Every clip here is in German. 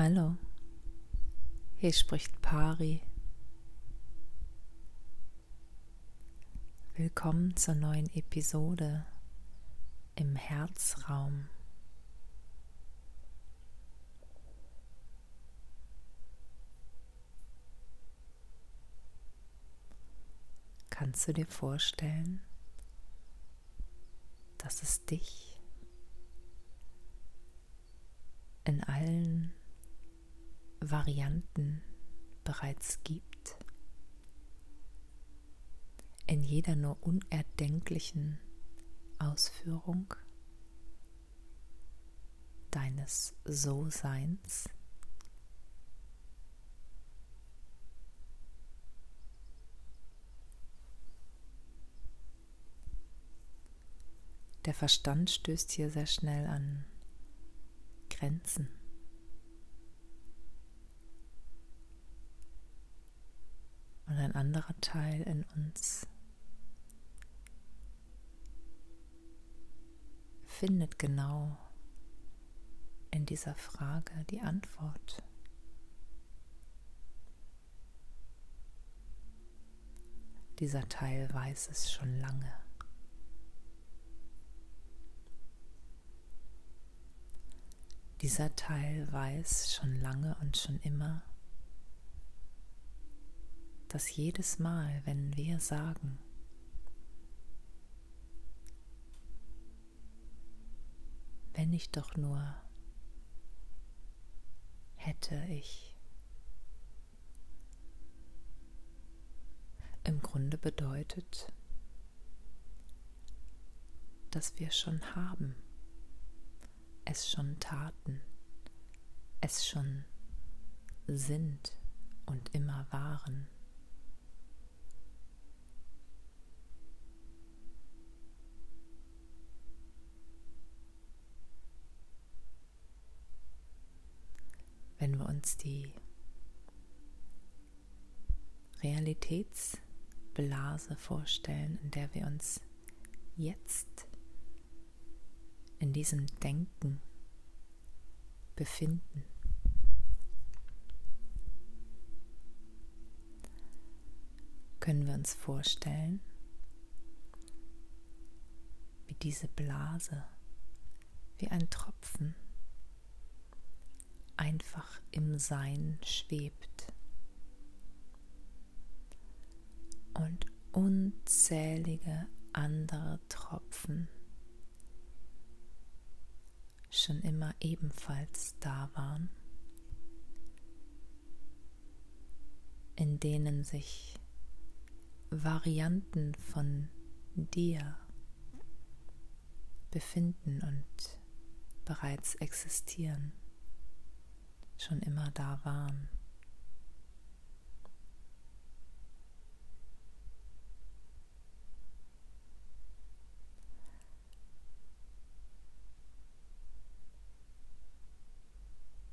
Hallo, hier spricht Pari. Willkommen zur neuen Episode im Herzraum. Kannst du dir vorstellen, dass es dich in allen Varianten bereits gibt, in jeder nur unerdenklichen Ausführung deines So-Seins. Der Verstand stößt hier sehr schnell an Grenzen. Und ein anderer Teil in uns findet genau in dieser Frage die Antwort. Dieser Teil weiß es schon lange. Dieser Teil weiß schon lange und schon immer, dass jedes Mal, wenn wir sagen, wenn ich doch nur hätte ich, im Grunde bedeutet, dass wir schon haben, es schon taten, es schon sind und immer waren. Die Realitätsblase vorstellen, in der wir uns jetzt in diesem Denken befinden. Können wir uns vorstellen, wie diese Blase, wie ein Tropfen, einfach im Sein schwebt. Und unzählige andere Tropfen schon immer ebenfalls da waren, in denen sich Varianten von dir befinden und bereits existieren schon immer da waren.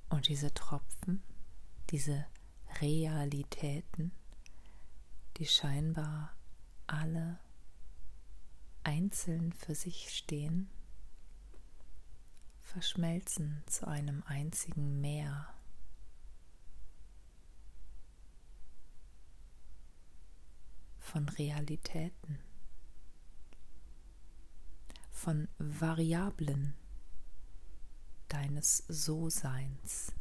Und diese Tropfen, diese Realitäten, die scheinbar alle einzeln für sich stehen, verschmelzen zu einem einzigen Meer. Von Realitäten, von Variablen deines So-Seins,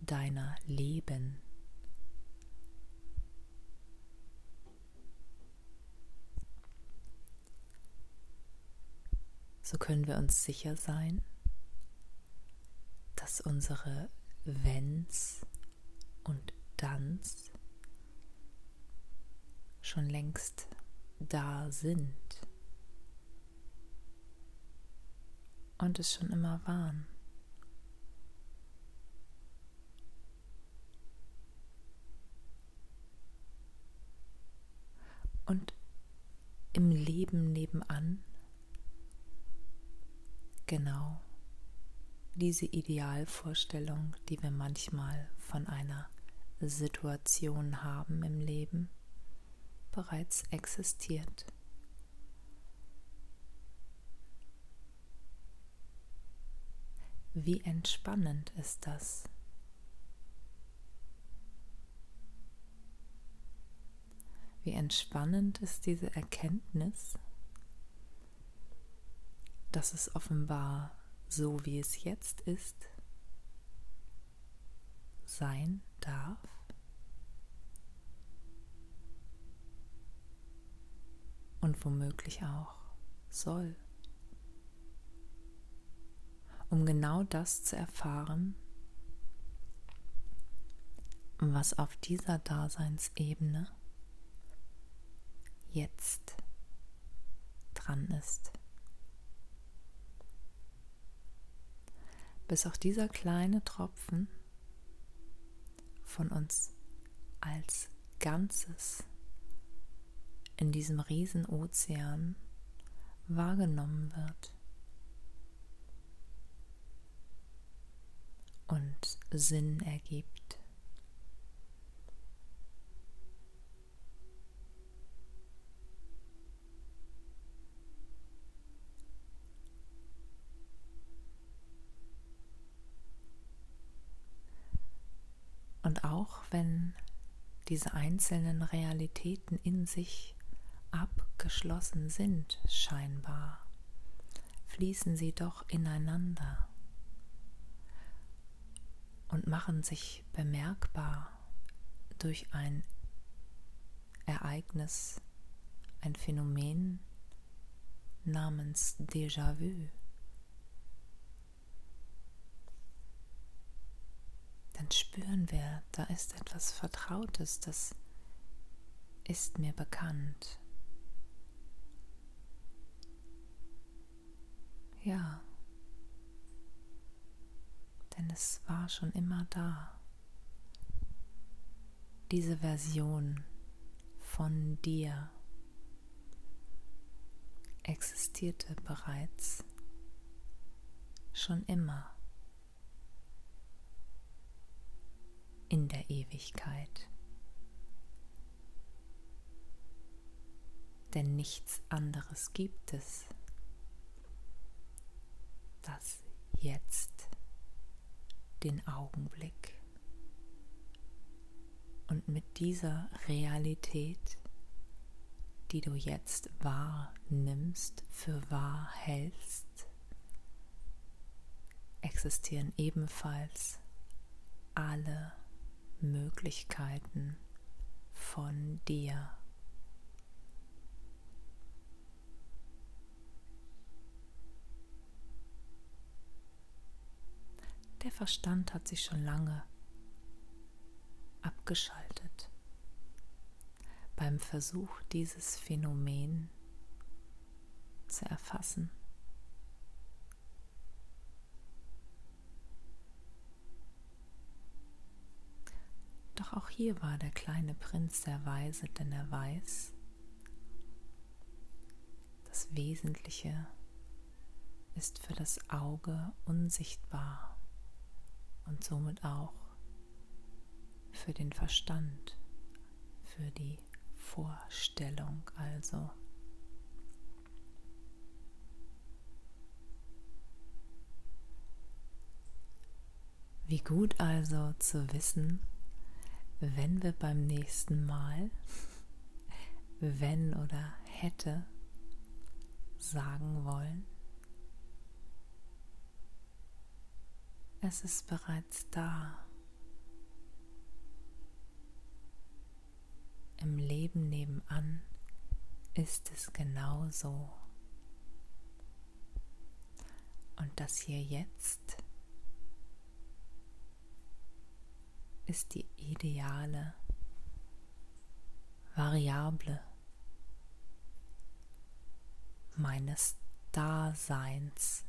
deiner Leben. So können wir uns sicher sein, dass unsere Wenns und Danns schon längst da sind und es schon immer waren. Und im Leben nebenan genau diese Idealvorstellung, die wir manchmal von einer Situation haben im Leben, bereits existiert. Wie entspannend ist das? Wie entspannend ist diese Erkenntnis, dass es offenbar so, wie es jetzt ist, sein darf? Und womöglich auch soll. Um genau das zu erfahren, was auf dieser Daseinsebene jetzt dran ist. Bis auch dieser kleine Tropfen von uns als Ganzes in diesem Riesenozean wahrgenommen wird und Sinn ergibt. Und auch wenn diese einzelnen Realitäten in sich abgeschlossen sind, scheinbar, fließen sie doch ineinander und machen sich bemerkbar durch ein Ereignis, ein Phänomen namens Déjà-vu. dann spüren wir, da ist etwas Vertrautes, das ist mir bekannt. Ja, denn es war schon immer da. Diese Version von dir existierte bereits schon immer. in der Ewigkeit. Denn nichts anderes gibt es, das jetzt den Augenblick. Und mit dieser Realität, die du jetzt wahrnimmst, für wahr hältst, existieren ebenfalls alle Möglichkeiten von dir. Verstand hat sich schon lange abgeschaltet beim Versuch, dieses Phänomen zu erfassen. Doch auch hier war der kleine Prinz sehr weise, denn er weiß, das Wesentliche ist für das Auge unsichtbar und somit auch für den Verstand, für die Vorstellung also. Wie gut also zu wissen, wenn wir beim nächsten Mal, wenn oder hätte sagen wollen, es ist bereits da. Im Leben nebenan ist es genauso. Und das hier jetzt ist die ideale Variable meines Daseins.